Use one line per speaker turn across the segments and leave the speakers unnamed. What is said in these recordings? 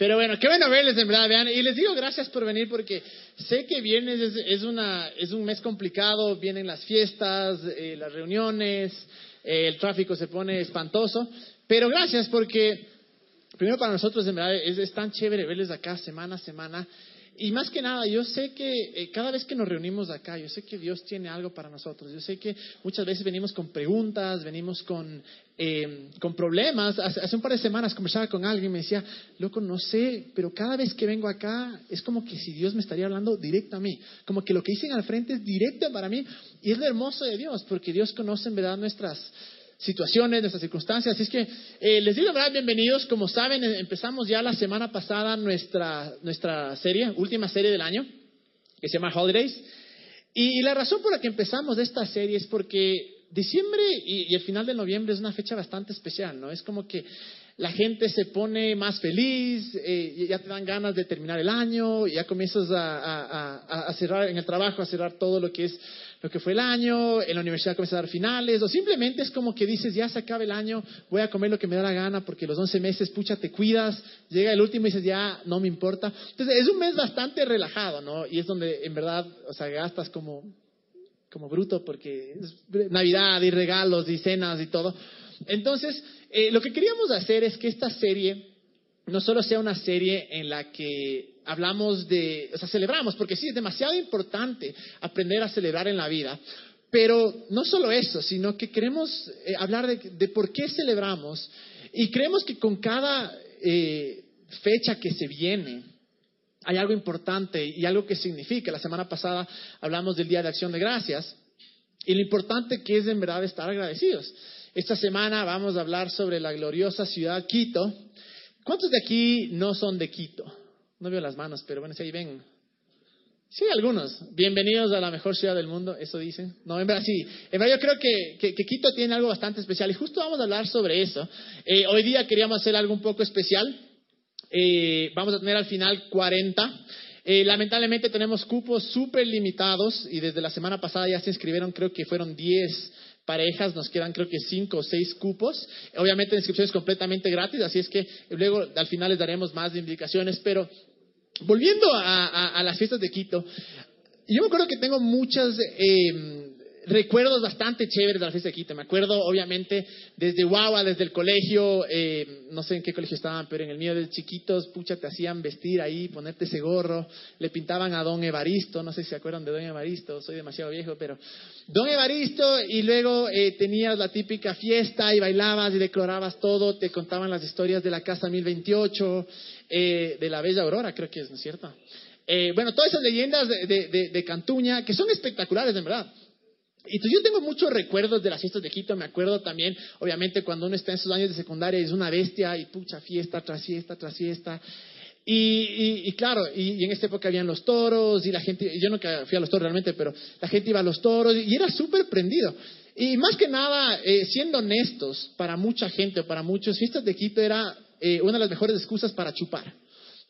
Pero bueno, qué bueno verles, en verdad, vean. Y les digo gracias por venir porque sé que viernes es, es, una, es un mes complicado, vienen las fiestas, eh, las reuniones, eh, el tráfico se pone espantoso. Pero gracias porque, primero para nosotros, en verdad, es, es tan chévere verles acá semana a semana. Y más que nada, yo sé que eh, cada vez que nos reunimos acá, yo sé que Dios tiene algo para nosotros. Yo sé que muchas veces venimos con preguntas, venimos con, eh, con problemas. Hace, hace, un par de semanas conversaba con alguien y me decía, loco, no sé, pero cada vez que vengo acá es como que si Dios me estaría hablando directo a mí. Como que lo que dicen al frente es directo para mí. Y es lo hermoso de Dios, porque Dios conoce en verdad nuestras situaciones, nuestras circunstancias. Así es que eh, les digo, ¿verdad? Bienvenidos. Como saben, em, empezamos ya la semana pasada nuestra, nuestra serie, última serie del año, que se llama Holidays. Y, la razón por la que empezamos esta serie es porque diciembre y, el final de noviembre es una fecha bastante especial, ¿no? Es como que la gente se pone más feliz, eh, ya te dan ganas de terminar el año, ya comienzas a, cerrar en el trabajo, a cerrar todo lo que es lo que fue el año, en la universidad comienza a dar finales, o simplemente es como que dices, ya se acaba el año, voy a comer lo que me da la gana, porque los 11 meses, pucha, te cuidas, llega el último y dices, ya, no me importa. Entonces, es un mes bastante relajado, ¿no? Y es donde, en verdad, o sea, gastas como, como bruto, porque es Navidad y regalos y cenas y todo. Entonces, eh, lo que queríamos hacer es que esta serie no solo sea una serie en la que hablamos de, o sea, celebramos, porque sí, es demasiado importante aprender a celebrar en la vida. Pero no solo eso, sino que queremos eh, hablar de, por qué celebramos y creemos que con cada eh, fecha que se viene hay algo importante y algo que significa. La semana pasada hablamos del Día de Acción de Gracias y lo importante que es en verdad estar agradecidos. Esta semana vamos a hablar sobre la gloriosa ciudad Quito. ¿Cuántos de aquí no son de Quito? No veo las manos, pero bueno, si ahí ven. Sí, algunos. Bienvenidos a la mejor ciudad del mundo, eso dicen. No, en verdad sí. En verdad yo creo que, Quito tiene algo bastante especial y justo vamos a hablar sobre eso. Eh, hoy día queríamos hacer algo un poco especial. Eh, vamos a tener al final 40. Eh, lamentablemente tenemos cupos súper limitados y desde la semana pasada ya se inscribieron, creo que fueron 10 parejas, nos quedan creo que 5 o 6 cupos. Obviamente la inscripción es completamente gratis, así es que luego al final les daremos más indicaciones, pero volviendo a, las fiestas de Quito, yo me acuerdo que tengo muchas eh, recuerdos bastante chéveres de la fiesta de Quito. Me acuerdo, obviamente, desde Guagua, desde el colegio, eh, no sé en qué colegio estaban, pero en el mío de chiquitos, pucha, te hacían vestir ahí, ponerte ese gorro, le pintaban a Don Evaristo, no sé si se acuerdan de Don Evaristo, soy demasiado viejo, pero Don Evaristo, y luego eh, tenías la típica fiesta y bailabas y declarabas todo, te contaban las historias de la Casa 1028, eh, de la Bella Aurora, creo que es, ¿no es cierto? Eh, bueno, todas esas leyendas de, de, de, de Cantuña, que son espectaculares, en verdad. Entonces yo tengo muchos recuerdos de las fiestas de Quito, me acuerdo también, obviamente, cuando uno está en sus años de secundaria es una bestia y pucha fiesta tras fiesta tras fiesta. Y, claro, y, en esta época habían los toros y la gente, yo no fui a los toros realmente, pero la gente iba a los toros y era súper prendido. Y más que nada, eh, siendo honestos, para mucha gente, para muchos, fiestas de Quito era eh, una de las mejores excusas para chupar.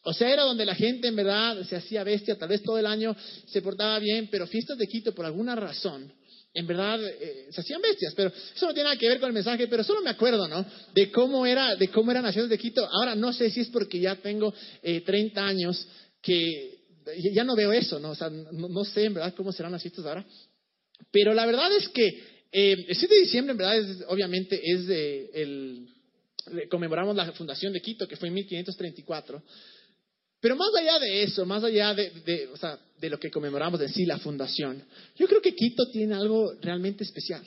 O sea, era donde la gente en verdad se hacía bestia, tal vez todo el año se portaba bien, pero fiestas de Quito por alguna razón en verdad eh, se hacían bestias, pero eso no tiene nada que ver con el mensaje, pero solo me acuerdo, ¿no? De cómo era, de cómo eran fiestas de Quito. Ahora no sé si es porque ya tengo eh, 30 años que ya no veo eso, ¿no? O sea, no, sé en verdad cómo serán las ahora. Pero la verdad es que eh, el 7 de diciembre, en verdad, es, obviamente es el, conmemoramos la fundación de Quito, que fue en 1534. Pero más allá de eso, más allá de, o sea, de lo que conmemoramos de sí, la fundación, yo creo que Quito tiene algo realmente especial.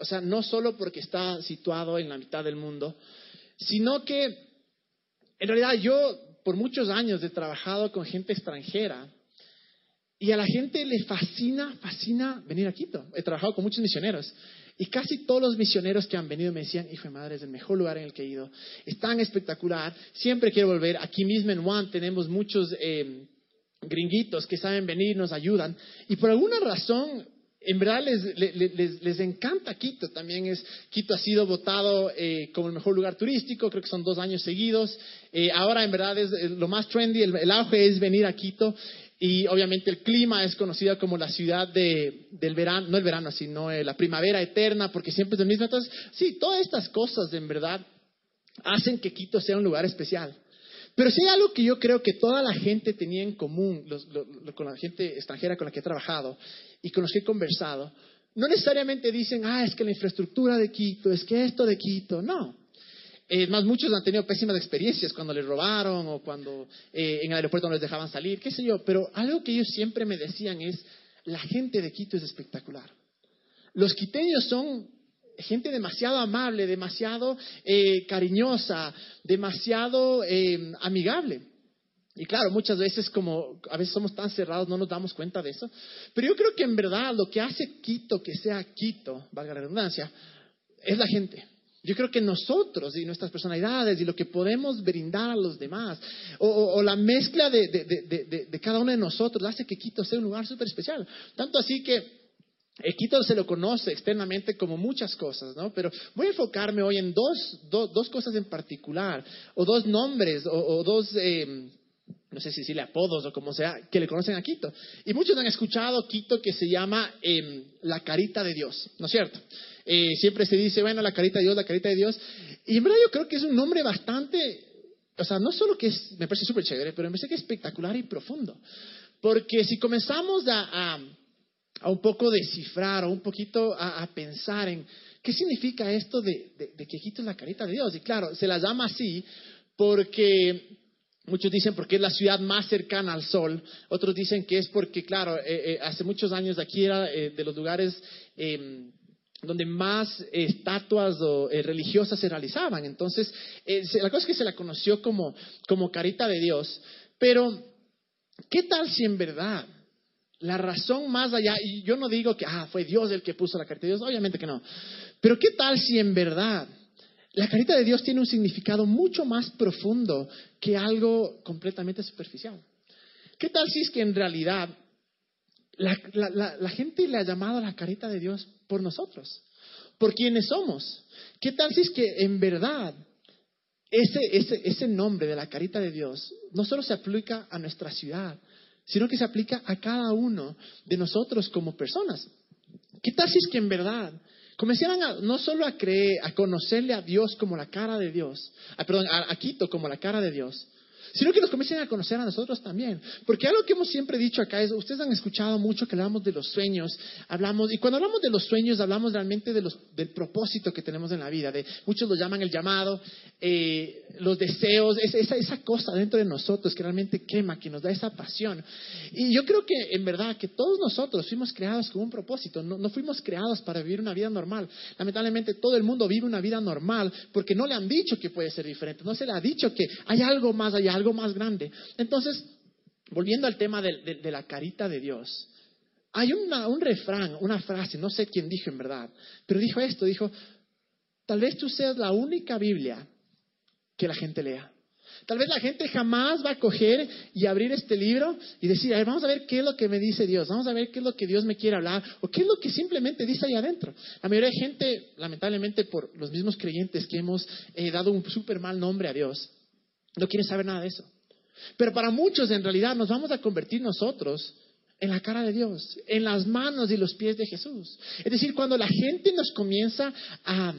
O sea, no solo porque está situado en la mitad del mundo, sino que en realidad yo por muchos años he trabajado con gente extranjera y a la gente le fascina, fascina venir a Quito. He trabajado con muchos misioneros y casi todos los misioneros que han venido me decían, hijo de madre, es el mejor lugar en el que he ido. Es tan espectacular. Siempre quiero volver. Aquí mismo en One tenemos muchos eh, gringuitos que saben venir, nos ayudan. Y por alguna razón, en verdad les, les, les, encanta Quito. También es, Quito ha sido votado eh, como el mejor lugar turístico, creo que son dos años seguidos. Eh, ahora en verdad es lo más trendy, el, el auge es venir a Quito. Y obviamente el clima es conocida como la ciudad de, del verano, no el verano, sino eh, la primavera eterna, porque siempre es el mismo. Entonces, sí, todas estas cosas en verdad hacen que Quito sea un lugar especial. Pero si hay algo que yo creo que toda la gente tenía en común, con la gente extranjera con la que he trabajado y con los que he conversado, no necesariamente dicen, ah, es que la infraestructura de Quito, es que esto de Quito, no. Es más, muchos han tenido pésimas experiencias cuando les robaron o cuando eh, en el aeropuerto no les dejaban salir, qué sé yo, pero algo que ellos siempre me decían es, la gente de Quito es espectacular. Los quiteños son gente demasiado amable, demasiado eh, cariñosa, demasiado eh, amigable. Y claro, muchas veces como a veces somos tan cerrados no nos damos cuenta de eso. Pero yo creo que en verdad lo que hace Quito que sea Quito, valga la redundancia, es la gente. Yo creo que nosotros y nuestras personalidades y lo que podemos brindar a los demás, o, la mezcla de, de, cada uno de nosotros, hace que Quito sea un lugar súper especial. Tanto así que Quito se lo conoce externamente como muchas cosas, ¿no? Pero voy a enfocarme hoy en dos, dos cosas en particular, o dos nombres, o, dos, eh, no sé si decirle apodos o como sea, que le conocen a Quito. Y muchos han escuchado Quito que se llama em, la carita de Dios, ¿no es cierto? Eh, siempre se dice, bueno, la carita de Dios, la carita de Dios. Y en yo creo que es un nombre bastante, o sea, no solo que es, me parece súper chévere, pero me parece que es espectacular y profundo. Porque si comenzamos a a un poco descifrar o un poquito a, pensar en qué significa esto de, que Quito es la carita de Dios. Y claro, se la llama así porque muchos dicen porque es la ciudad más cercana al sol, otros dicen que es porque, claro, eh, eh, hace muchos años aquí era eh, de los lugares em, donde más estatuas religiosas se realizaban. Entonces, la cosa es que se la conoció como, como carita de Dios. Pero, ¿qué tal si en verdad la razón más allá, y yo no digo que ah, fue Dios el que puso la carita de Dios, obviamente que no. Pero ¿qué tal si en verdad la carita de Dios tiene un significado mucho más profundo que algo completamente superficial? ¿Qué tal si es que en realidad la, gente le ha llamado la carita de Dios por nosotros, por quienes somos? ¿Qué tal si es que en verdad ese, ese, ese nombre de la carita de Dios no solo se aplica a nuestra ciudad, sino que se aplica a cada uno de nosotros como personas. ¿Qué tal si es que en verdad comenzaran no solo a creer, a conocerle a Dios como la cara de Dios, perdón, a, Quito como la cara de Dios, sino que nos comiencen a conocer a nosotros también. Porque algo que hemos siempre dicho acá es, ustedes han escuchado mucho que hablamos de los sueños, hablamos, y cuando hablamos de los sueños hablamos realmente de los, del propósito que tenemos en la vida, de, muchos lo llaman el llamado, eh, los deseos, esa, esa cosa dentro de nosotros que realmente quema, que nos da esa pasión. Y yo creo que en verdad que todos nosotros fuimos creados con un propósito, no, no fuimos creados para vivir una vida normal. Lamentablemente todo el mundo vive una vida normal porque no le han dicho que puede ser diferente, no se le ha dicho que hay algo más allá, algo más grande. Entonces, volviendo al tema de, la carita de Dios, hay un refrán, una frase, no sé quién dijo en verdad, pero dijo esto, dijo, tal vez tú seas la única Biblia que la gente lea. Tal vez la gente jamás va a coger y abrir este libro y decir, vamos a ver qué es lo que me dice Dios, vamos a ver qué es lo que Dios me quiere hablar, o qué es lo que simplemente dice ahí adentro. La mayoría de gente, lamentablemente por los mismos creyentes que hemos eh, dado un súper mal nombre a Dios, no quieren saber nada de eso. Pero para muchos en realidad nos vamos a convertir nosotros en la cara de Dios, en las manos y los pies de Jesús. Es decir, cuando la gente nos comienza a,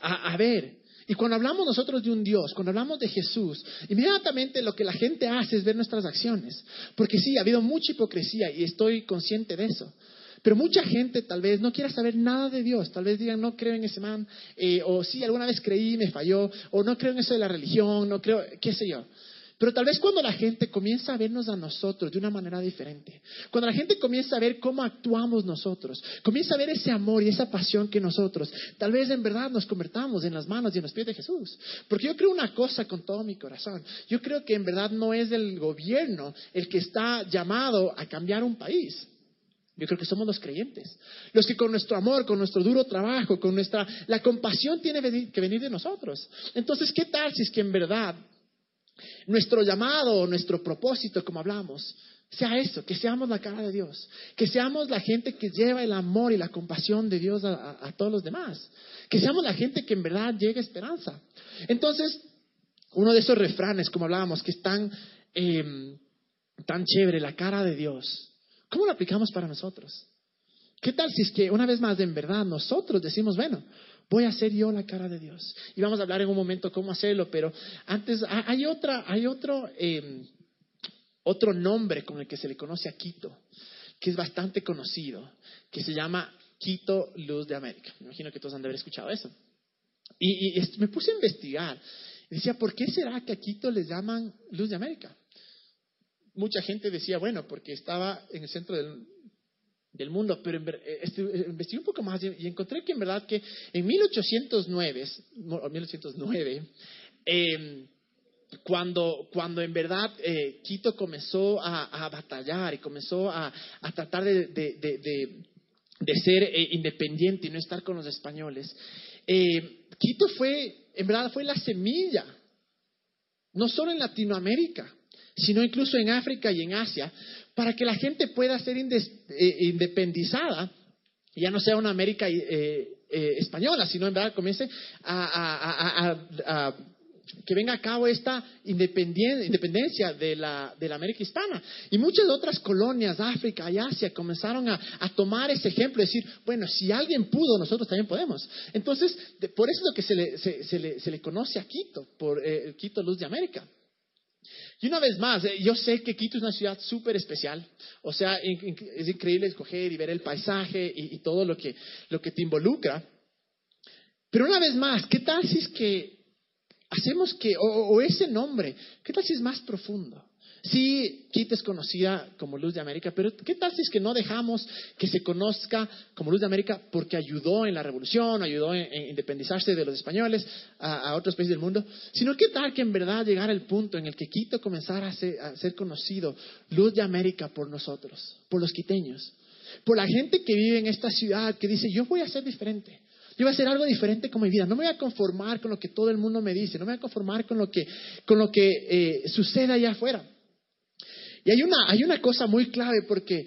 a, ver, y cuando hablamos nosotros de un Dios, cuando hablamos de Jesús, inmediatamente lo que la gente hace es ver nuestras acciones. Porque sí, ha habido mucha hipocresía y estoy consciente de eso. Pero mucha gente tal vez no quiera saber nada de Dios. Tal vez digan, no creo en ese man, eh, o sí, alguna vez creí me falló, o no creo en eso de la religión, no creo, qué sé yo. Pero tal vez cuando la gente comienza a vernos a nosotros de una manera diferente, cuando la gente comienza a ver cómo actuamos nosotros, comienza a ver ese amor y esa pasión que nosotros, tal vez en verdad nos convertamos en las manos y en los pies de Jesús. Porque yo creo una cosa con todo mi corazón. Yo creo que en verdad no es el gobierno el que está llamado a cambiar un país. Yo creo que somos los creyentes, los que con nuestro amor, con nuestro duro trabajo, con nuestra la compasión tiene que venir de nosotros. Entonces, ¿qué tal si es que en verdad nuestro llamado, nuestro propósito, como hablamos, sea eso, que seamos la cara de Dios, que seamos la gente que lleva el amor y la compasión de Dios a, todos los demás, que seamos la gente que en verdad llegue esperanza. Entonces, uno de esos refranes, como hablábamos, que es tan, em, tan chévere, la cara de Dios, ¿Cómo lo aplicamos para nosotros? ¿Qué tal si es que una vez más, en verdad, nosotros decimos, bueno, Voy a ser yo la cara de Dios. Y vamos a hablar en un momento cómo hacerlo, pero antes hay otra, hay otro, em, otro nombre con el que se le conoce a Quito, que es bastante conocido, que se llama Quito Luz de América. Me imagino que todos han de haber escuchado eso. Y, me puse a investigar. Y decía, ¿por qué será que a Quito les llaman Luz de América? Mucha gente decía, bueno, porque estaba en el centro del, mundo, pero eh, eh, investigué un poco más y, encontré que en verdad que en 1809, 1809 eh, cuando, cuando en verdad eh, Quito comenzó a, batallar y comenzó a, tratar de, de, ser independiente y no estar con los españoles, Quito fue, en verdad, fue la semilla, no solo en Latinoamérica, sino incluso en África y en Asia, para que la gente pueda ser eh, independizada, ya no sea una América eh, eh, española, sino en verdad comience a, que venga a cabo esta independencia de la, de la, América hispana. Y muchas otras colonias, África y Asia, comenzaron a, tomar ese ejemplo, decir, bueno, si alguien pudo, nosotros también podemos. Entonces, por eso es lo que se le, se, le, se le conoce a Quito, por Quito Luz de América. Y una vez más, eh, yo sé que Quito es una ciudad súper especial. O sea, es increíble escoger y ver el paisaje y, todo lo que, lo que te involucra. Pero una vez más, ¿qué tal si es que hacemos que, o ese nombre, qué tal si es más profundo? Sí, Quito es conocida como Luz de América, pero ¿qué tal si es que no dejamos que se conozca como Luz de América porque ayudó en la revolución, ayudó en, independizarse de los españoles a, otros países del mundo? Sino qué tal que en verdad llegara el punto en el que Quito comenzara a ser, a ser conocido Luz de América por nosotros, por los quiteños, por la gente que vive en esta ciudad que dice, yo voy a ser diferente. Yo voy a hacer algo diferente con mi vida. No me voy a conformar con lo que todo el mundo me dice. No me voy a conformar con lo que, con lo que eh, sucede allá afuera. Y hay una, hay una cosa muy clave porque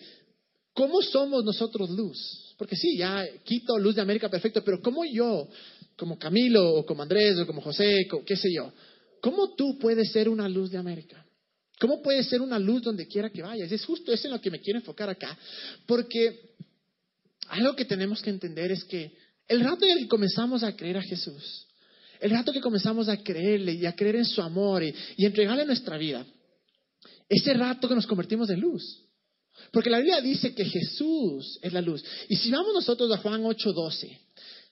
¿cómo somos nosotros luz? Porque sí, ya quito luz de América perfecto, pero ¿cómo yo, como Camilo o como Andrés o como José, qué sé yo, cómo tú puedes ser una luz de América? ¿Cómo puedes ser una luz donde quiera que vayas? Es justo eso en lo que me quiero enfocar acá, porque algo que tenemos que entender es que el rato en el que comenzamos a creer a Jesús, el rato que comenzamos a creerle y a creer en su amor y, y entregarle nuestra vida, ese rato que nos convertimos en luz. Porque la Biblia dice que Jesús es la luz. Y si vamos nosotros a Juan 8:12,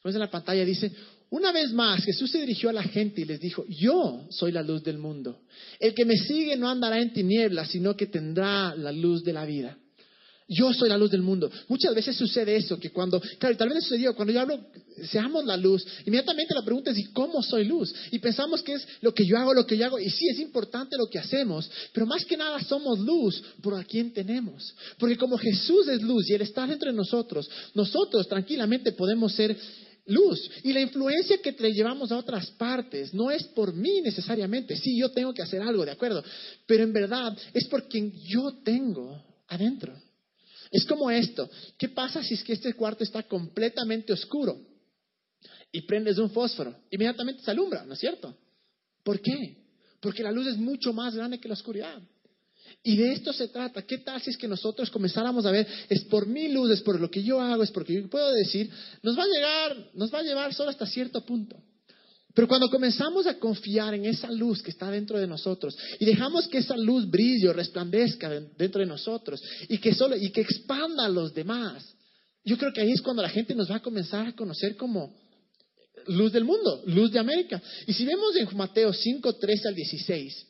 pues en la pantalla dice, una vez más Jesús se dirigió a la gente y les dijo, yo soy la luz del mundo. El que me sigue no andará en tinieblas, sino que tendrá la luz de la vida. Yo soy la luz del mundo. Muchas veces sucede eso, que cuando, claro, tal vez sucedió, cuando yo hablo, seamos la luz, inmediatamente la pregunta es, ¿y cómo soy luz? Y pensamos que es lo que yo hago, lo que yo hago, y sí, es importante lo que hacemos, pero más que nada somos luz por a quien tenemos. Porque como Jesús es luz y Él está entre nosotros, nosotros tranquilamente podemos ser luz. Y la influencia que te llevamos a otras partes no es por mí necesariamente, sí, yo tengo que hacer algo, de acuerdo, pero en verdad es por quien yo tengo adentro. Es como esto. ¿Qué pasa si es que este cuarto está completamente oscuro y prendes un fósforo? Inmediatamente se alumbra, ¿no es cierto? ¿Por qué? Porque la luz es mucho más grande que la oscuridad. Y de esto se trata. ¿Qué tal si es que nosotros comenzáramos a ver, es por mi luz, es por lo que yo hago, es porque yo puedo decir, nos va a llegar, nos va a llevar solo hasta cierto punto. Pero cuando comenzamos a confiar en esa luz que está dentro de nosotros y dejamos que esa luz brille o resplandezca dentro de nosotros y que, solo, y que expanda a los demás, yo creo que ahí es cuando la gente nos va a comenzar a conocer como luz del mundo, luz de América. Y si vemos en Mateo 5, 13 al 16,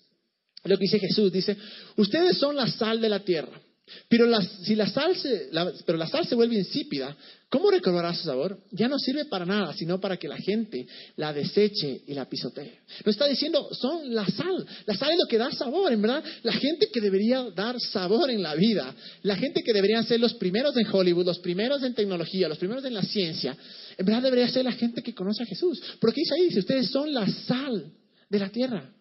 lo que dice Jesús, dice, ustedes son la sal de la tierra. Pero la, si la sal, se, pero la sal se vuelve insípida, ¿cómo recobrará su sabor? Ya no sirve para nada, sino para que la gente la deseche y la pisotee. Lo está diciendo, son la sal. La sal es lo que da sabor, en verdad. La gente que debería dar sabor en la vida, la gente que deberían ser los primeros en Hollywood, los primeros en tecnología, los primeros en la ciencia, en verdad debería ser la gente que conoce a Jesús. Porque dice ahí, dice, ustedes son la sal de la tierra.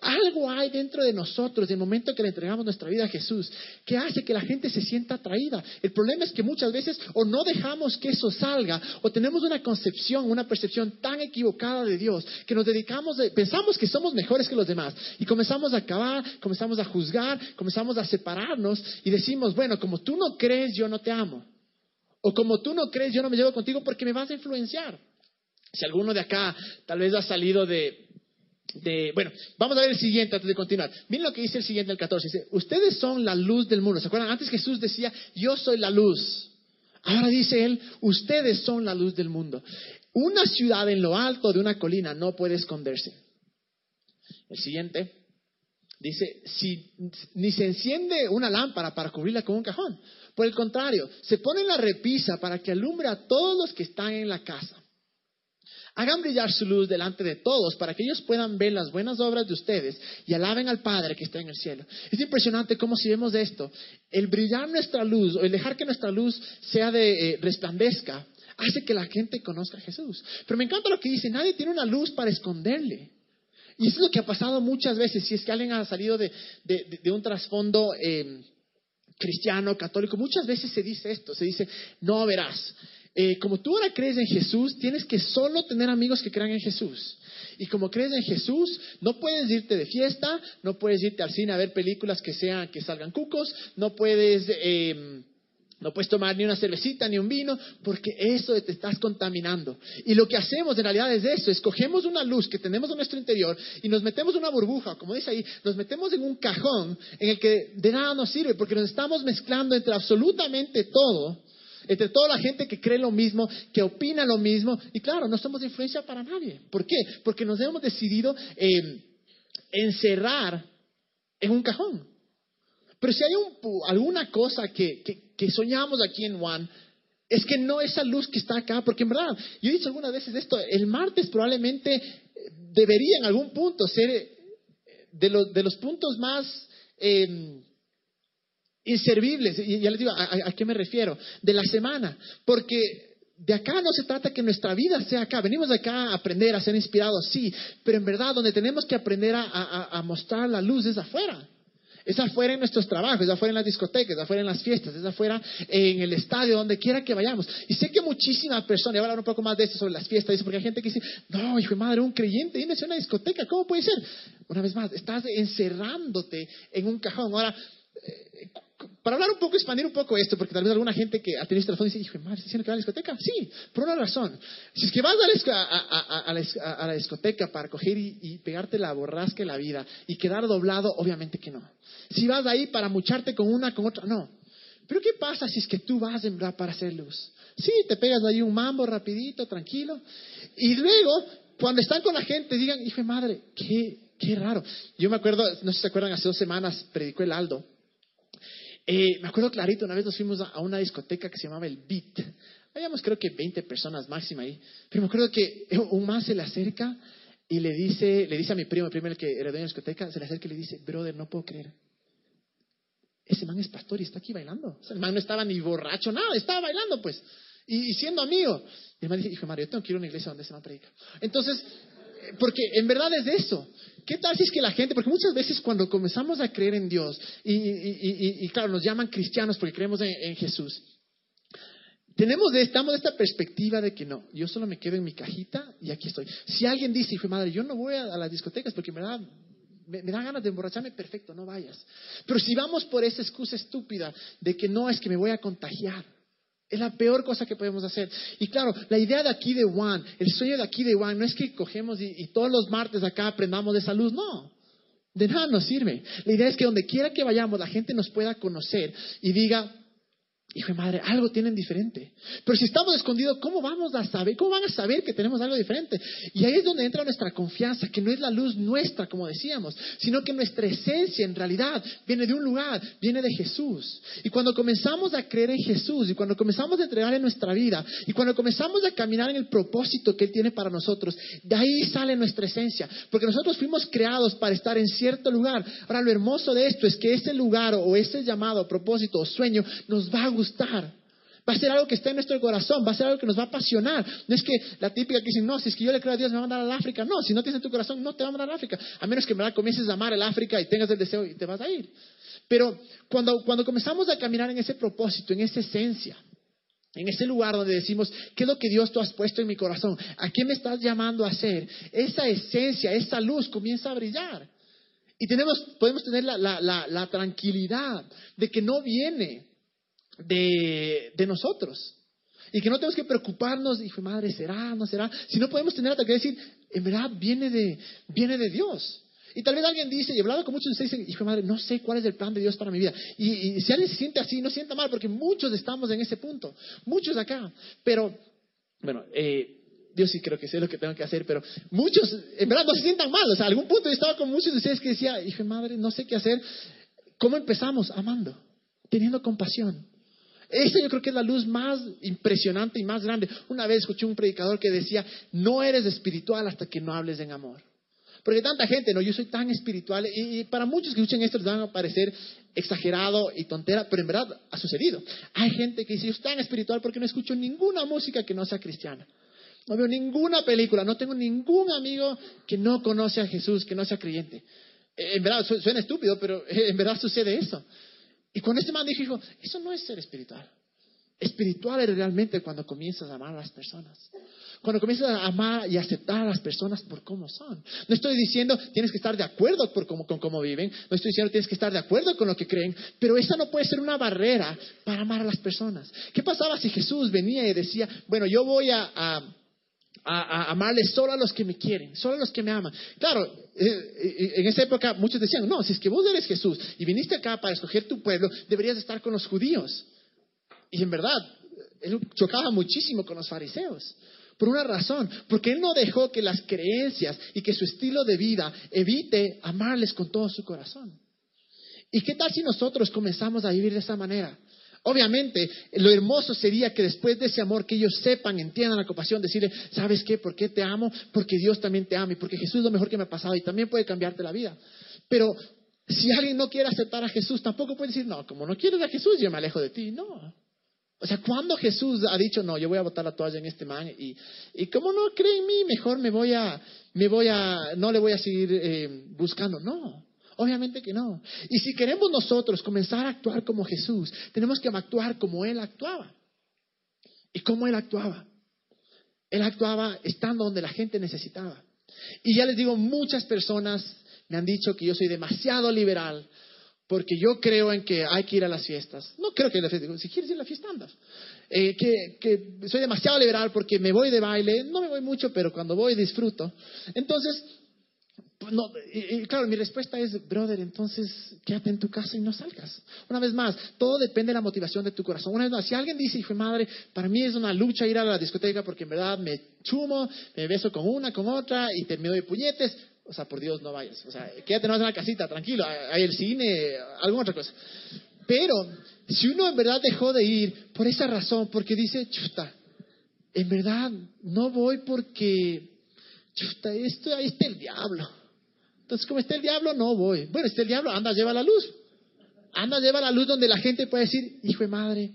Algo hay dentro de nosotros, del momento que le entregamos nuestra vida a Jesús, que hace que la gente se sienta atraída. El problema es que muchas veces o no dejamos que eso salga, o tenemos una concepción, una percepción tan equivocada de Dios, que nos dedicamos, pensamos que somos mejores que los demás, y comenzamos a acabar, comenzamos a juzgar, comenzamos a separarnos, y decimos, bueno, como tú no crees, yo no te amo. O como tú no crees, yo no me llevo contigo porque me vas a influenciar. Si alguno de acá tal vez ha salido de, bueno, vamos a ver el siguiente antes de continuar. Miren lo que dice el siguiente, el 14. Dice, ustedes son la luz del mundo. ¿Se acuerdan? Antes Jesús decía, yo soy la luz. Ahora dice él, ustedes son la luz del mundo. Una ciudad en lo alto de una colina no puede esconderse. El siguiente dice, si, ni se enciende una lámpara para cubrirla con un cajón. Por el contrario, se pone la repisa para que alumbre a todos los que están en la casa. Hagan brillar su luz delante de todos para que ellos puedan ver las buenas obras de ustedes y alaben al Padre que está en el cielo. Es impresionante cómo si vemos esto, el brillar nuestra luz o el dejar que nuestra luz sea de eh, resplandezca, hace que la gente conozca a Jesús. Pero me encanta lo que dice, nadie tiene una luz para esconderle. Y eso es lo que ha pasado muchas veces, si es que alguien ha salido de, un trasfondo eh, cristiano, católico, muchas veces se dice esto, se dice, no verás, eh, como tú ahora crees en Jesús, tienes que solo tener amigos que crean en Jesús. Y como crees en Jesús, no puedes irte de fiesta, no puedes irte al cine a ver películas que sean que salgan cucos, no puedes em, no puedes tomar ni una cervecita ni un vino, porque eso te estás contaminando. Y lo que hacemos en realidad es eso, escogemos una luz que tenemos en nuestro interior y nos metemos en una burbuja, como dice ahí, nos metemos en un cajón en el que de nada nos sirve, porque nos estamos mezclando entre absolutamente todo entre toda la gente que cree lo mismo, que opina lo mismo, y claro, no somos de influencia para nadie. ¿Por qué? Porque nos hemos decidido eh, encerrar en un cajón. Pero si hay alguna cosa que, soñamos aquí en One, es que no esa luz que está acá, porque en verdad, yo he dicho algunas veces esto, el martes probablemente eh, debería en algún punto ser eh, de los, de los puntos más inservibles. Y ya les digo, ¿a, qué me refiero? De la semana. Porque de acá no se trata que nuestra vida sea acá. Venimos de acá a aprender, a ser inspirados, sí. Pero en verdad, donde tenemos que aprender a, mostrar la luz es afuera. Es afuera en nuestros trabajos, es afuera en las discotecas, es afuera en las fiestas, es afuera en el estadio, donde quiera que vayamos. Y sé que muchísimas personas, y voy hablar un poco más de esto sobre las fiestas, dice, porque hay gente que dice, no, hijo de madre, un creyente, dime, es una discoteca, ¿cómo puede ser? Una vez más, estás encerrándote en un cajón. Ahora, eh, para hablar un poco, expandir un poco esto, porque tal vez alguna gente que tenido este teléfono dice, hijo madre, ¿estás diciendo que va a la discoteca? Sí, por una razón. Si es que vas a la, discoteca para coger y, pegarte la borrasca de la vida y quedar doblado, obviamente que no. Si vas ahí para mucharte con una, con otra, no. Pero ¿qué pasa si es que tú vas en verdad para hacer luz? Sí, te pegas ahí un mambo rapidito, tranquilo, y luego, cuando están con la gente, digan, hijo madre, qué, qué raro. Yo me acuerdo, no sé si se acuerdan, hace dos semanas predicó el Aldo eh, me acuerdo clarito, una vez nos fuimos a una discoteca que se llamaba El Beat. Habíamos creo que 20 personas máxima ahí. Pero me acuerdo que un man se le acerca y le dice, le dice a mi primo, el primero que era dueño de la discoteca, se le acerca y le dice, brother, no puedo creer. Ese man es pastor y está aquí bailando. el man no estaba ni borracho, nada, estaba bailando pues. Y, siendo amigo. Y el man dice, hijo Mario, yo tengo que ir a una iglesia donde se man predica. Entonces, porque en verdad es eso. ¿Qué tal si es que la gente, porque muchas veces cuando comenzamos a creer en Dios, y, claro, nos llaman cristianos porque creemos en, Jesús, tenemos de, estamos de esta perspectiva de que no, yo solo me quedo en mi cajita y aquí estoy. Si alguien dice, hijo madre, yo no voy a, las discotecas porque me da, me, me da ganas de emborracharme, perfecto, no vayas. Pero si vamos por esa excusa estúpida de que no es que me voy a contagiar, es la peor cosa que podemos hacer. Y claro, la idea de aquí de Juan, el sueño de aquí de Juan, no es que cogemos y, todos los martes acá aprendamos de salud, no. De nada nos sirve. La idea es que donde quiera que vayamos, la gente nos pueda conocer y diga, Hijo de madre, algo tienen diferente. Pero si estamos escondidos, ¿cómo vamos a saber? ¿Cómo van a saber que tenemos algo diferente? Y ahí es donde entra nuestra confianza, que no es la luz nuestra, como decíamos, sino que nuestra esencia en realidad viene de un lugar, viene de Jesús. Y cuando comenzamos a creer en Jesús, y cuando comenzamos a entregarle nuestra vida, y cuando comenzamos a caminar en el propósito que Él tiene para nosotros, de ahí sale nuestra esencia. Porque nosotros fuimos creados para estar en cierto lugar. Ahora, lo hermoso de esto es que ese lugar o ese llamado, propósito o sueño nos va a gustar. Va a ser algo que está en nuestro corazón, va a ser algo que nos va a apasionar. No es que la típica que dicen, no, si es que yo le creo a Dios me va a mandar al África. No, si no tienes en tu corazón, no te va a mandar al África. A menos que verdad comiences a amar el África y tengas el deseo y te vas a ir. Pero cuando, cuando comenzamos a caminar en ese propósito, en esa esencia, en ese lugar donde decimos, ¿qué es lo que Dios tú has puesto en mi corazón? ¿A qué me estás llamando a hacer? Esa esencia, esa luz comienza a brillar. Y tenemos, podemos tener la, la, la tranquilidad de que no viene de, nosotros. Y que no tenemos que preocuparnos, y madre, ¿será? ¿No será? Si no podemos tener hasta que decir, en verdad viene de, viene de Dios. Y tal vez alguien dice, y he hablado con muchos de ustedes, dicen, hijo madre, no sé cuál es el plan de Dios para mi vida. Y, si alguien se siente así, no sienta mal, porque muchos estamos en ese punto, muchos acá. Pero, bueno, eh, Dios sí creo que sé lo que tengo que hacer, pero muchos, en verdad, no se sientan mal. O sea, algún punto yo estaba con muchos de ustedes que decía, hijo madre, no sé qué hacer. ¿Cómo empezamos? Amando, teniendo compasión. Esa yo creo que es la luz más impresionante y más grande. Una vez escuché un predicador que decía, no eres espiritual hasta que no hables en amor. Porque tanta gente, no, yo soy tan espiritual y, para muchos que escuchen esto les van a parecer exagerado y tontera, pero en verdad ha sucedido. Hay gente que dice, yo soy tan espiritual porque no escucho ninguna música que no sea cristiana. No veo ninguna película, no tengo ningún amigo que no conoce a Jesús, que no sea creyente. Eh, en verdad, suena estúpido, pero en verdad sucede eso. Y cuando este man dijo, eso no es ser espiritual. Espiritual es realmente cuando comienzas a amar a las personas. Cuando comienzas a amar y aceptar a las personas por cómo son. No estoy diciendo tienes que estar de acuerdo con cómo viven. No estoy diciendo tienes que estar de acuerdo con lo que creen. Pero esa no puede ser una barrera para amar a las personas. ¿Qué pasaba si Jesús venía y decía, bueno, yo voy a a, amarles solo a los que me quieren, solo a los que me aman. Claro, eh, eh, en esa época muchos decían, no, si es que vos eres Jesús y viniste acá para escoger tu pueblo, deberías estar con los judíos. Y en verdad, él chocaba muchísimo con los fariseos. Por una razón, porque él no dejó que las creencias y que su estilo de vida evite amarles con todo su corazón. ¿Y qué tal si nosotros comenzamos a vivir de esa manera? Obviamente, lo hermoso sería que después de ese amor que ellos sepan, entiendan la compasión, decirle, ¿sabes qué? ¿Por qué te amo? Porque Dios también te ama y porque Jesús es lo mejor que me ha pasado y también puede cambiarte la vida. Pero si alguien no quiere aceptar a Jesús, tampoco puede decir, no, como no quieres a Jesús, yo me alejo de ti. No. O sea, cuando Jesús ha dicho, no, yo voy a botar la toalla en este man y, y como no cree en mí, mejor me voy a, me voy a, no le voy a seguir eh, buscando. No. Obviamente que no. Y si queremos nosotros comenzar a actuar como Jesús, tenemos que actuar como Él actuaba. ¿Y cómo Él actuaba? Él actuaba estando donde la gente necesitaba. Y ya les digo, muchas personas me han dicho que yo soy demasiado liberal porque yo creo en que hay que ir a las fiestas. No creo que ir a la fiesta, si quieres ir a la fiesta andas. Eh, que, que soy demasiado liberal porque me voy de baile, no me voy mucho, pero cuando voy disfruto. Entonces, no, y, claro, mi respuesta es, brother, entonces quédate en tu casa y no salgas. Una vez más, todo depende de la motivación de tu corazón. Una vez más, si alguien dice, hijo madre, para mí es una lucha ir a la discoteca porque en verdad me chumo, me beso con una, con otra y termino de puñetes, o sea, por Dios no vayas. O sea, quédate más en la casita, tranquilo, hay el cine, alguna otra cosa. Pero si uno en verdad dejó de ir por esa razón, porque dice, chuta, en verdad no voy porque, chuta, esto, ahí está el diablo. Entonces, como está el diablo, no voy. Bueno, está el diablo, anda, lleva la luz. Anda, lleva la luz donde la gente puede decir, hijo de madre,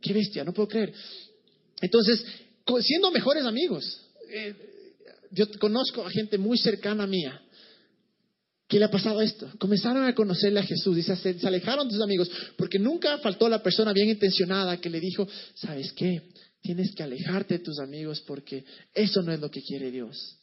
qué bestia, no puedo creer. Entonces, siendo mejores amigos, eh, yo conozco a gente muy cercana mía ¿Qué le ha pasado esto? Comenzaron a conocerle a Jesús y se, se, alejaron de sus amigos porque nunca faltó la persona bien intencionada que le dijo, ¿sabes qué? Tienes que alejarte de tus amigos porque eso no es lo que quiere Dios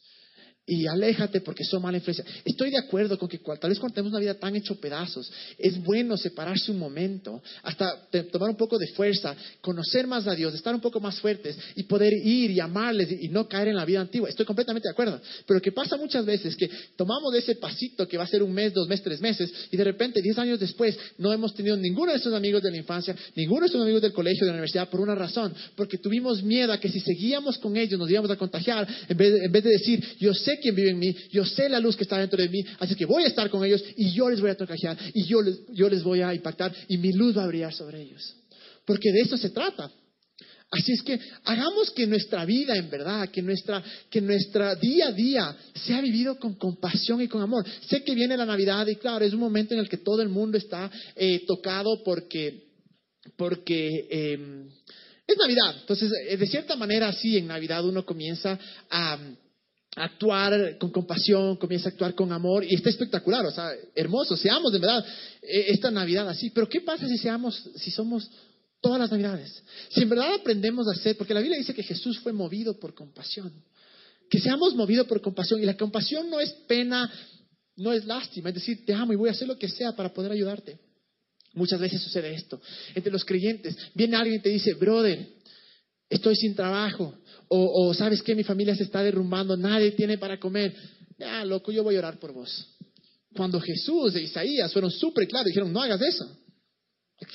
y aléjate porque son mala influencia. Estoy de acuerdo con que tal vez cuando tenemos una vida tan hecho pedazos, es bueno separarse un momento, hasta tomar un poco de fuerza, conocer más a Dios, estar un poco más fuertes y poder ir y amarles y, no caer en la vida antigua. Estoy completamente de acuerdo. Pero lo que pasa muchas veces es que tomamos ese pasito que va a ser un mes, dos meses, tres meses y de repente, diez años después, no hemos tenido ninguno de esos amigos de la infancia, ninguno de esos amigos del colegio, de la universidad, por una razón, porque tuvimos miedo a que si seguíamos con ellos nos íbamos a contagiar, en vez, en vez de decir, yo sé quien vive en mí, yo sé la luz que está dentro de mí, así que voy a estar con ellos y yo les voy a contagiar y yo les, yo les voy a impactar y mi luz va a brillar sobre ellos. Porque de eso se trata. Así es que hagamos que nuestra vida, en verdad, que nuestra, que nuestra día a día sea vivido con compasión y con amor. Sé que viene la Navidad y claro, es un momento en el que todo el mundo está eh, tocado porque, porque em, es Navidad. Entonces, eh, de cierta manera, sí, en Navidad uno comienza a actuar con compasión, comienza a actuar con amor y está espectacular, o sea, hermoso, seamos de verdad eh, esta Navidad así, pero ¿qué pasa si seamos, si somos todas las Navidades? Si en verdad aprendemos a hacer, porque la Biblia dice que Jesús fue movido por compasión, que seamos movidos por compasión y la compasión no es pena, no es lástima, es decir, te amo y voy a hacer lo que sea para poder ayudarte. Muchas veces sucede esto. Entre los creyentes, viene alguien y te dice, brother, estoy sin trabajo, o, sabes que mi familia se está derrumbando, nadie tiene para comer. Ya, loco, yo voy a orar por vos. Cuando Jesús e Isaías fueron súper claros, dijeron, no hagas eso.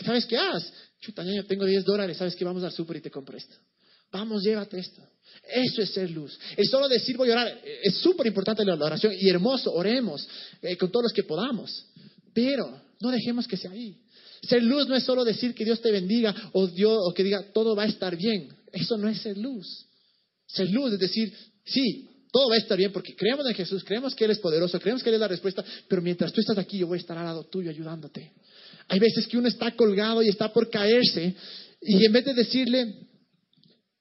¿Sabes qué haz? Chuta, yo tengo 10 dólares, ¿sabes qué? Vamos al súper y te compro esto. Vamos, llévate esto. Eso es ser luz. Es solo decir voy a orar. Es súper importante la oración y hermoso, oremos eh, con todos los que podamos. Pero no dejemos que sea ahí. Ser luz no es solo decir que Dios te bendiga o, Dios, o que diga todo va a estar bien. Eso no es ser luz. Ser luz es decir, sí, todo va a estar bien porque creemos en Jesús, creemos que Él es poderoso, creemos que Él es la respuesta, pero mientras tú estás aquí yo voy a estar al lado tuyo ayudándote. Hay veces que uno está colgado y está por caerse y en vez de decirle,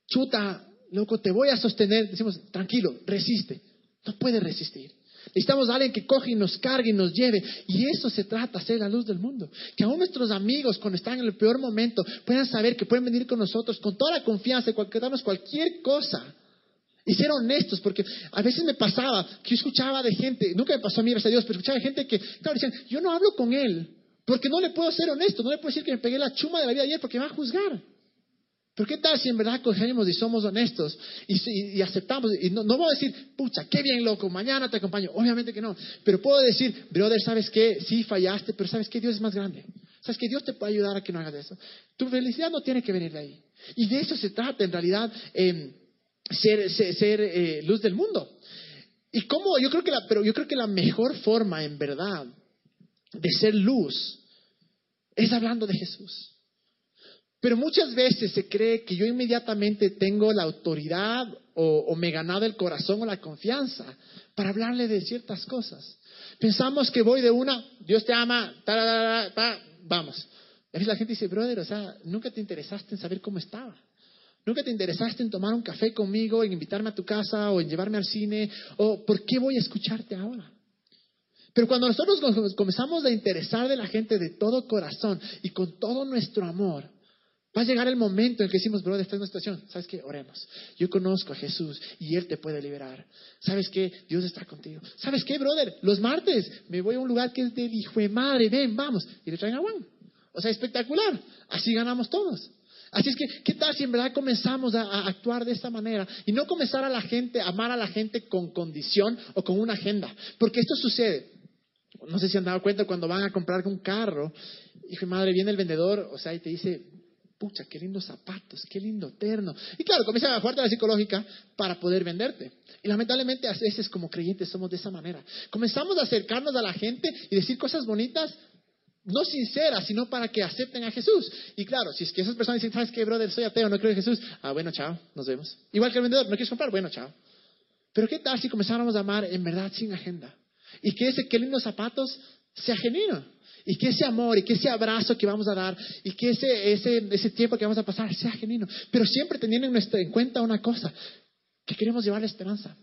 chuta, loco, te voy a sostener, decimos, tranquilo, resiste. No puede resistir. Necesitamos a alguien que coge y nos cargue y nos lleve. Y eso se trata, ser la luz del mundo. Que aún nuestros amigos, cuando están en el peor momento, puedan saber que pueden venir con nosotros con toda la confianza, darnos cualquier cosa. Y ser honestos, porque a veces me pasaba que yo escuchaba de gente, nunca me pasó a mí, gracias a Dios, pero escuchaba de gente que, claro, decían, yo no hablo con él, porque no le puedo ser honesto, no le puedo decir que me pegué la chuma de la vida ayer porque me va a juzgar. Pero ¿qué tal si en verdad cogemos y somos honestos y, aceptamos? Y no, voy a decir, pucha, qué bien loco, mañana te acompaño. Obviamente que no. Pero puedo decir, brother, ¿sabes qué? Sí fallaste, pero ¿sabes qué? Dios es más grande. ¿Sabes que Dios te puede ayudar a que no hagas eso? Tu felicidad no tiene que venir de ahí. Y de eso se trata en realidad, em, ser, ser, eh, luz del mundo. Y cómo, yo creo que la, pero yo creo que la mejor forma en verdad de ser luz es hablando de Jesús. Pero muchas veces se cree que yo inmediatamente tengo la autoridad o, me he ganado el corazón o la confianza para hablarle de ciertas cosas. Pensamos que voy de una, Dios te ama, vamos. A veces la gente dice, brother, o sea, nunca te interesaste en saber cómo estaba. Nunca te interesaste en tomar un café conmigo, en invitarme a tu casa o en llevarme al cine. ¿O por qué voy a escucharte ahora? Pero cuando nosotros comenzamos a interesar de la gente de todo corazón y con todo nuestro amor, Va a llegar el momento en que decimos, brother, esta es una situación. ¿Sabes qué? Oremos. Yo conozco a Jesús y Él te puede liberar. ¿Sabes qué? Dios está contigo. ¿Sabes qué, brother? Los martes me voy a un lugar que es del hijo de madre. Ven, vamos. Y le traen agua. O sea, espectacular. Así ganamos todos. Así es que, ¿qué tal si en verdad comenzamos a, a, actuar de esta manera? Y no comenzar a la gente, a amar a la gente con condición o con una agenda. Porque esto sucede. No sé si han dado cuenta cuando van a comprar un carro. Hijo de madre, viene el vendedor, o sea, y te dice, pucha, qué lindos zapatos, qué lindo terno. Y claro, comienza a fuerte la psicológica para poder venderte. Y lamentablemente a veces como creyentes somos de esa manera. Comenzamos a acercarnos a la gente y decir cosas bonitas, no sinceras, sino para que acepten a Jesús. Y claro, si es que esas personas dicen, ¿sabes qué, brother? Soy ateo, no creo en Jesús. Ah, bueno, chao, nos vemos. Igual que el vendedor, ¿no quieres comprar? Bueno, chao. Pero ¿qué tal si comenzáramos a amar en verdad sin agenda? Y que ese qué lindos zapatos sea genuino. Y que ese amor y que ese abrazo que vamos a dar y que ese, ese, ese tiempo que vamos a pasar sea genuino. Pero siempre teniendo en, nuestra, en cuenta una cosa, que queremos llevar la esperanza.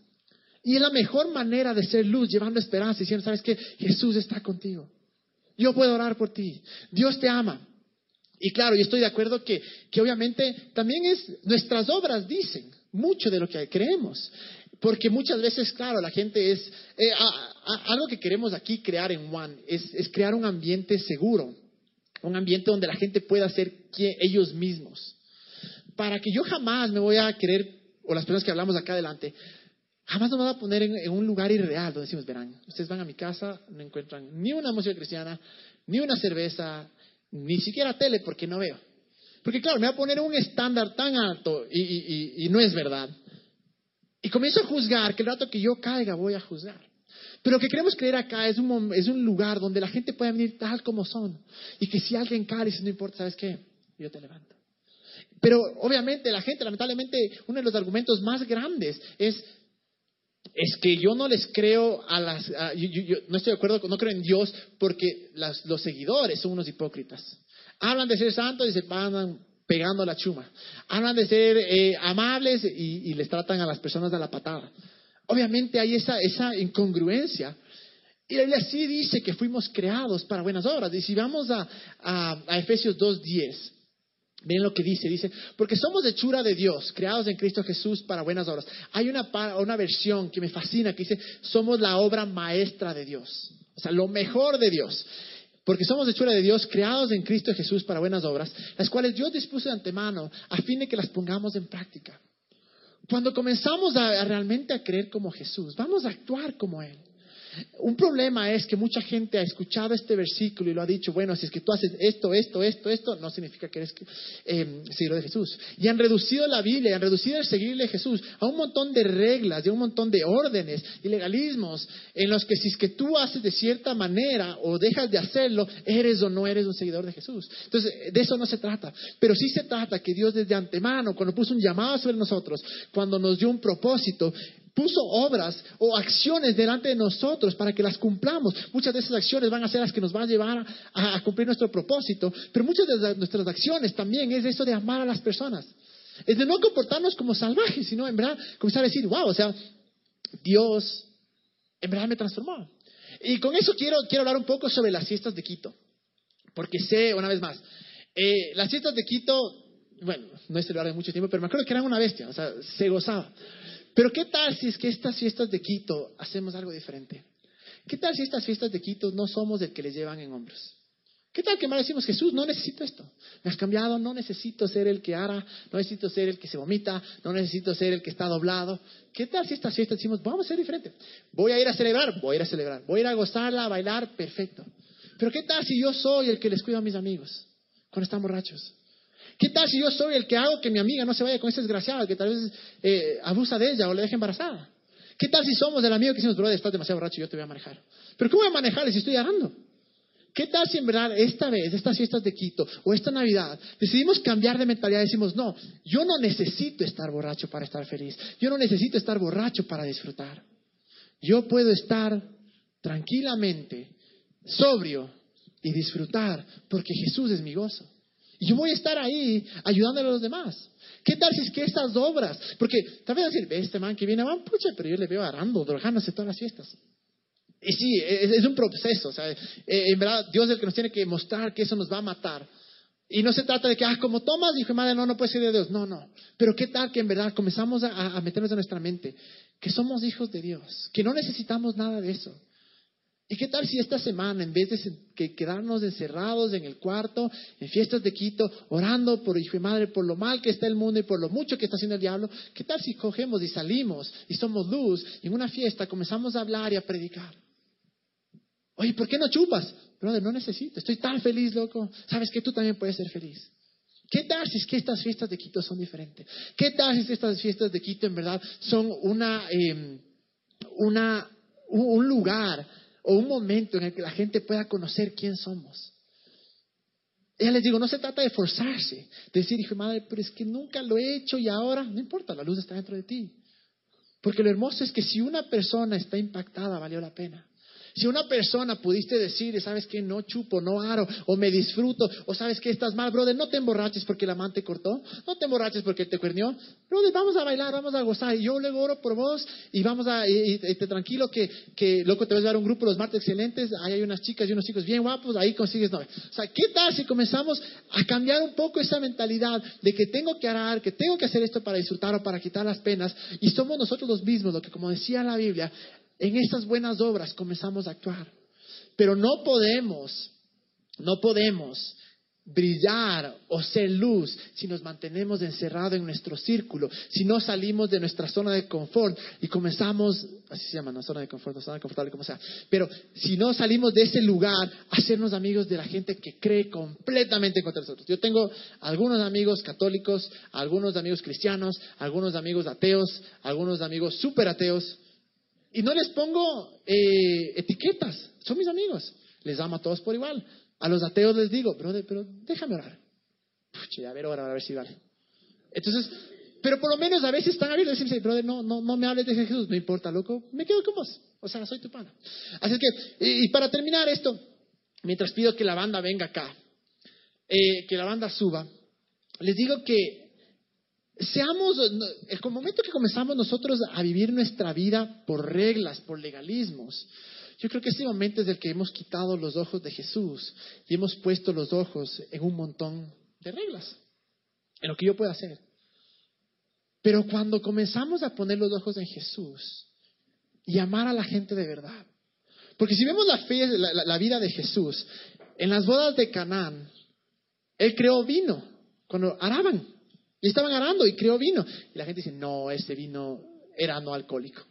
Y es la mejor manera de ser luz, llevando esperanza, diciendo, ¿sabes qué? Jesús está contigo. Yo puedo orar por ti. Dios te ama. Y claro, yo estoy de acuerdo que, que obviamente también es, nuestras obras dicen mucho de lo que creemos. Porque muchas veces, claro, la gente es... Eh, algo que queremos aquí crear en One es, crear un ambiente seguro, un ambiente donde la gente pueda ser ellos mismos. Para que yo jamás me voy a querer, o las personas que hablamos acá adelante, jamás me voy a poner en, un lugar irreal donde decimos, verán, ustedes van a mi casa, no encuentran ni una música cristiana, ni una cerveza, ni siquiera tele, porque no veo. Porque claro, me voy a poner un estándar tan alto y no es verdad. Y comienzo a juzgar, que el rato que yo caiga voy a juzgar. Pero lo que queremos creer acá es un, es un lugar donde la gente puede venir tal como son. Y que si alguien cae, dice, no importa, ¿sabes qué? Yo te levanto. Pero obviamente la gente, lamentablemente, uno de los argumentos más grandes es, es que yo no les creo a las... yo, no estoy de acuerdo, no creo en Dios porque los seguidores son unos hipócritas. Hablan de ser santos y se pasan pegando la chuma. Hablan de ser eh, amables y, les tratan a las personas de la patada. Obviamente hay esa, esa incongruencia. Y la Biblia sí dice que fuimos creados para buenas obras. Y si vamos a, a, a Efesios 2.10, Miren lo que dice, dice, porque somos hechura de Dios, creados en Cristo Jesús para buenas obras. Hay una, una versión que me fascina que dice, somos la obra maestra de Dios, o sea, lo mejor de Dios. Porque somos hechura de Dios, creados en Cristo Jesús para buenas obras, las cuales Dios dispuso de antemano a fin de que las pongamos en práctica. Cuando comenzamos a, realmente a creer como Jesús, vamos a actuar como Él. Un problema es que mucha gente ha escuchado este versículo y lo ha dicho, bueno, si es que tú haces esto, esto, esto, esto, no significa que eres eh, seguidor de Jesús. Y han reducido la Biblia, y han reducido el seguirle a Jesús a un montón de reglas, a un montón de órdenes y legalismos en los que si es que tú haces de cierta manera o dejas de hacerlo, eres o no eres un seguidor de Jesús. Entonces, de eso no se trata. Pero sí se trata que Dios desde antemano, cuando puso un llamado sobre nosotros, cuando nos dio un propósito, puso obras o acciones delante de nosotros para que las cumplamos. Muchas de esas acciones van a ser las que nos van a llevar a, cumplir nuestro propósito, pero muchas de nuestras acciones también es eso de amar a las personas. Es de no comportarnos como salvajes, sino en verdad comenzar a decir, wow, o sea, Dios en verdad me transformó. Y con eso quiero, quiero hablar un poco sobre las fiestas de Quito, porque sé, una vez más, eh, las fiestas de Quito, bueno, no es celebrar de mucho tiempo, pero me acuerdo que eran una bestia, o sea, se gozaba. Pero ¿qué tal si es que estas fiestas de Quito hacemos algo diferente? ¿Qué tal si estas fiestas de Quito no somos el que les llevan en hombros? ¿Qué tal que más decimos, Jesús, no necesito esto? Me has cambiado, no necesito ser el que ara, no necesito ser el que se vomita, no necesito ser el que está doblado. ¿Qué tal si estas fiestas decimos, vamos a ser diferente? Voy a ir a celebrar, voy a ir a celebrar. Voy a ir a gozarla, a bailar, perfecto. Pero ¿qué tal si yo soy el que les cuido a mis amigos cuando están borrachos? ¿Qué tal si yo soy el que hago que mi amiga no se vaya con ese desgraciado que tal vez eh, abusa de ella o le deje embarazada? ¿Qué tal si somos el amigo que decimos, brother, estás demasiado borracho y yo te voy a manejar? ¿Pero cómo voy a manejarle si estoy llorando? ¿Qué tal si en verdad esta vez, estas fiestas de Quito o esta Navidad, decidimos cambiar de mentalidad y decimos, no, yo no necesito estar borracho para estar feliz, yo no necesito estar borracho para disfrutar. Yo puedo estar tranquilamente, sobrio y disfrutar porque Jesús es mi gozo. Y yo voy a estar ahí ayudándole a los demás. ¿Qué tal si es que estas obras? Porque tal vez decir, ve este man que viene, van, pucha, pero yo le veo arando, drogándose todas las fiestas. Y sí, es, un proceso. O sea, eh, en verdad, Dios es el que nos tiene que mostrar que eso nos va a matar. Y no se trata de que, ah, como tomas, dije, madre, no, no puede ser de Dios. No, no. Pero qué tal que en verdad comenzamos a meternos en nuestra mente que somos hijos de Dios, que no necesitamos nada de eso. ¿Y qué tal si esta semana, en vez de quedarnos encerrados en el cuarto, en fiestas de Quito, orando por hijo y madre, por lo mal que está el mundo y por lo mucho que está haciendo el diablo, qué tal si cogemos y salimos y somos luz y en una fiesta comenzamos a hablar y a predicar? Oye, ¿por qué no chupas? Brother, no necesito, estoy tan feliz, loco. Sabes que tú también puedes ser feliz. ¿Qué tal si es que estas fiestas de Quito son diferentes? ¿Qué tal si estas fiestas de Quito en verdad son una, em, una, un lugar o un momento en el que la gente pueda conocer quién somos. Ya les digo, no se trata de forzarse, de decir, hijo madre, pero es que nunca lo he hecho y ahora, no importa, la luz está dentro de ti. Porque lo hermoso es que si una persona está impactada, valió la pena. Si una persona pudiste decir, sabes que no chupo, no aro, o me disfruto, o sabes que estás mal, brother, no te emborraches porque el amante cortó, no te emborraches porque te cuernió, brother, vamos a bailar, vamos a gozar, y yo luego oro por vos, y vamos a, y, te tranquilo que, que, loco, te vas a dar un grupo los martes excelentes, ahí hay unas chicas y unos chicos bien guapos, ahí consigues novia. O sea, ¿qué tal si comenzamos a cambiar un poco esa mentalidad de que tengo que arar, que tengo que hacer esto para disfrutar o para quitar las penas, y somos nosotros los mismos, lo que como decía la Biblia, en estas buenas obras comenzamos a actuar. Pero no podemos, no podemos brillar o ser luz si nos mantenemos encerrados en nuestro círculo, si no salimos de nuestra zona de confort y comenzamos, así se llama, no zona de confort, zona confortable, como sea, pero si no salimos de ese lugar hacernos amigos de la gente que cree completamente contra nosotros. Yo tengo algunos amigos católicos, algunos amigos cristianos, algunos amigos ateos, algunos amigos super ateos, y no les pongo eh, etiquetas, son mis amigos. Les amo a todos por igual. A los ateos les digo, brother, pero déjame orar. Pucha, a ver, ahora, a ver si vale. Entonces, pero por lo menos a veces están abiertos y dicen, brother, no, no, no me hables de Jesús, no importa, loco, me quedo con vos. O sea, soy tu pana. Así es que, y, para terminar esto, mientras pido que la banda venga acá, eh, que la banda suba, les digo que Seamos, el momento que comenzamos nosotros a vivir nuestra vida por reglas, por legalismos, yo creo que ese momento es el que hemos quitado los ojos de Jesús y hemos puesto los ojos en un montón de reglas, en lo que yo puedo hacer. Pero cuando comenzamos a poner los ojos en Jesús y amar a la gente de verdad, porque si vemos la, fe, la vida de Jesús, En las bodas de Canaán, él creó vino cuando araban. Y estaban arando y creó vino. Y la gente dice, no, ese vino era no alcohólico.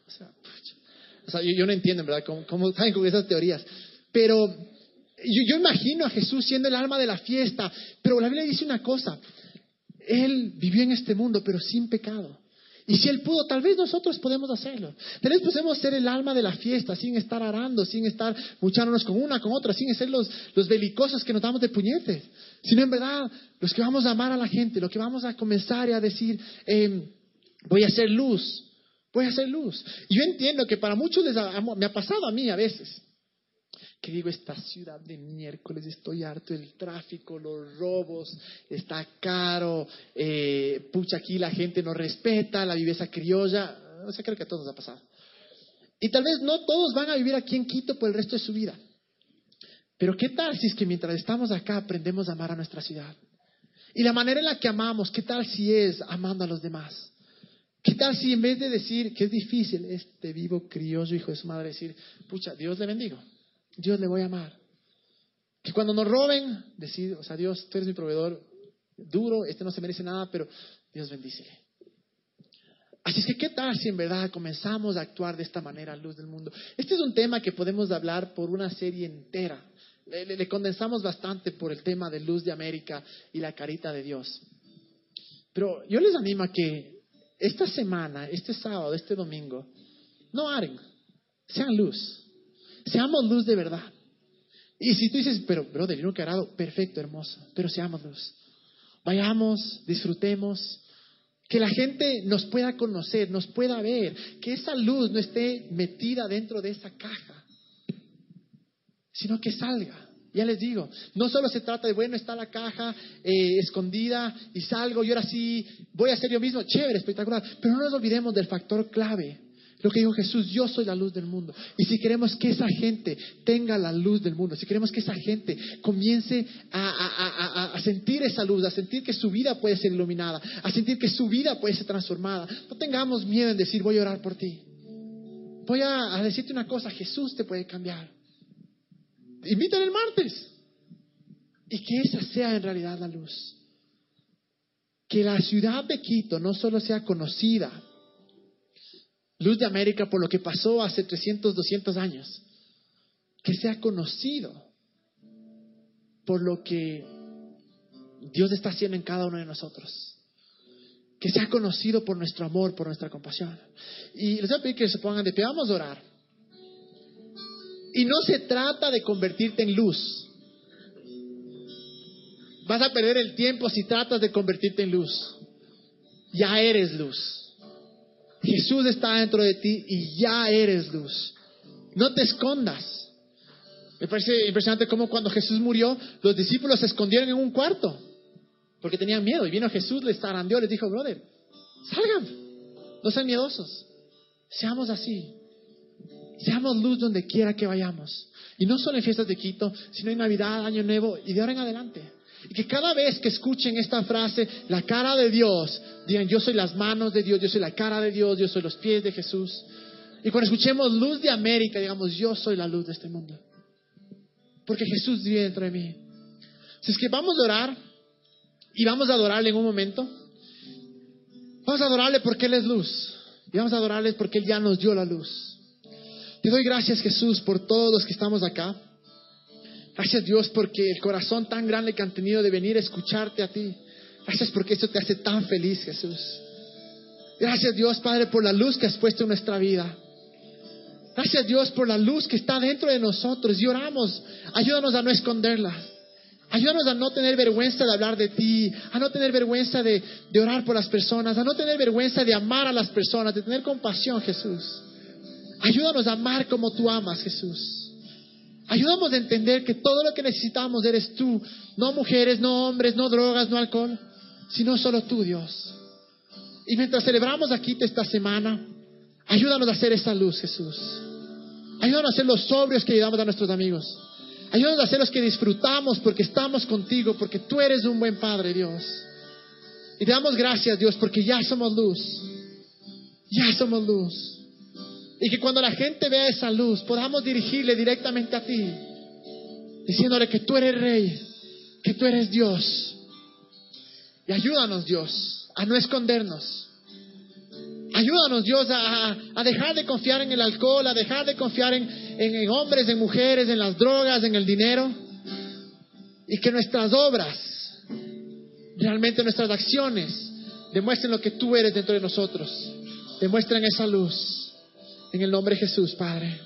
O sea, yo, no entiendo, ¿verdad? ¿Cómo, cómo están con esas teorías? Pero yo, yo, imagino a Jesús siendo el alma de la fiesta. Pero la Biblia dice una cosa. Él vivió en este mundo, pero sin pecado. Y si Él pudo, tal vez nosotros podemos hacerlo. Tal vez podemos ser el alma de la fiesta sin estar arando, sin estar luchándonos con una, con otra, sin ser los, los belicosos que nos damos de puñetes. Sino en verdad, los que vamos a amar a la gente, los que vamos a comenzar a decir, em, voy a hacer luz, voy a hacer luz. Y yo entiendo que para muchos les me ha pasado a mí a veces que digo, esta ciudad de miércoles, estoy harto del tráfico, los robos, está caro, eh, pucha, aquí la gente no respeta la viveza criolla, no sé, creo que a todos nos ha pasado. Y tal vez no todos van a vivir aquí en Quito por el resto de su vida. Pero ¿qué tal si es que mientras estamos acá aprendemos a amar a nuestra ciudad? Y la manera en la que amamos, ¿qué tal si es amando a los demás? ¿Qué tal si en vez de decir que es difícil este vivo criollo hijo de su madre, decir, pucha, Dios le bendigo? Dios le voy a amar. Que cuando nos roben, decir, o sea, Dios, tú eres mi proveedor duro, este no se merece nada, pero Dios bendícele. Así es que, ¿qué tal si en verdad comenzamos a actuar de esta manera luz del mundo? Este es un tema que podemos hablar por una serie entera. Le, condensamos bastante por el tema de luz de América y la carita de Dios. Pero yo les animo a que esta semana, este sábado, este domingo, no haren, sean luz. Seamos luz de verdad. Y si tú dices, pero brother, yo nunca he perfecto, hermoso, pero seamos luz. Vayamos, disfrutemos, que la gente nos pueda conocer, nos pueda ver, que esa luz no esté metida dentro de esa caja, sino que salga. Ya les digo, no solo se trata de, bueno, está la caja eh, escondida y salgo y ahora sí voy a ser yo mismo, chévere, espectacular, pero no nos olvidemos del factor clave, lo que dijo Jesús, yo soy la luz del mundo. Y si queremos que esa gente tenga la luz del mundo, si queremos que esa gente comience a, sentir esa luz, a sentir que su vida puede ser iluminada, a sentir que su vida puede ser transformada, no tengamos miedo en decir, voy a orar por ti. Voy a, decirte una cosa, Jesús te puede cambiar. Invítale el martes. Y que esa sea en realidad la luz. Que la ciudad de Quito no solo sea conocida Luz de América por lo que pasó hace 300, 200 años. Que sea conocido por lo que Dios está haciendo en cada uno de nosotros. Que sea conocido por nuestro amor, por nuestra compasión. Y les voy a pedir que se pongan de pie. Vamos a orar. Y no se trata de convertirte en luz. Vas a perder el tiempo si tratas de convertirte en luz. Ya eres luz. Jesús está dentro de ti y ya eres luz. No te escondas. Me parece impresionante cómo cuando Jesús murió, los discípulos se escondieron en un cuarto porque tenían miedo. Y vino Jesús, les tarandeó, les dijo, brother, salgan, no sean miedosos. Seamos así. Seamos luz donde quiera que vayamos. Y no solo en fiestas de Quito, sino en Navidad, Año Nuevo y de ahora en adelante. Y que cada vez que escuchen esta frase, la cara de Dios, digan, yo soy las manos de Dios, yo soy la cara de Dios, yo soy los pies de Jesús. Y cuando escuchemos luz de América, digamos, yo soy la luz de este mundo. Porque Jesús vive dentro de mí. Si es que vamos a orar y vamos a adorarle en un momento, vamos a adorarle porque Él es luz. Y vamos a adorarle porque Él ya nos dio la luz. Te doy gracias Jesús por todos los que estamos acá. Gracias Dios porque el corazón tan grande que han tenido de venir a escucharte a ti. Gracias porque esto te hace tan feliz, Jesús. Gracias Dios, Padre, por la luz que has puesto en nuestra vida. Gracias Dios por la luz que está dentro de nosotros y oramos. Ayúdanos a no esconderla. Ayúdanos a no tener vergüenza de hablar de ti, a no tener vergüenza de, de, orar por las personas, a no tener vergüenza de amar a las personas, de tener compasión, Jesús. Ayúdanos a amar como tú amas, Jesús. Ayúdanos a entender que todo lo que necesitamos eres tú, no mujeres, no hombres, no drogas, no alcohol, sino solo tú, Dios. Y mientras celebramos aquí esta semana, ayúdanos a hacer esa luz, Jesús. Ayúdanos a ser los sobrios que ayudamos a nuestros amigos. Ayúdanos a ser los que disfrutamos porque estamos contigo, porque tú eres un buen Padre, Dios. Y te damos gracias, Dios, porque ya somos luz. Ya somos luz. Y que cuando la gente vea esa luz podamos dirigirle directamente a ti. diciéndole que tú eres rey, que tú eres Dios. Y ayúdanos, Dios, a no escondernos. Ayúdanos, Dios, a, dejar de confiar en el alcohol, a dejar de confiar en- en hombres, en mujeres, en las drogas, en el dinero. Y que nuestras obras, realmente nuestras acciones, demuestren lo que tú eres dentro de nosotros. Demuestren esa luz. En el nombre de Jesús, Padre.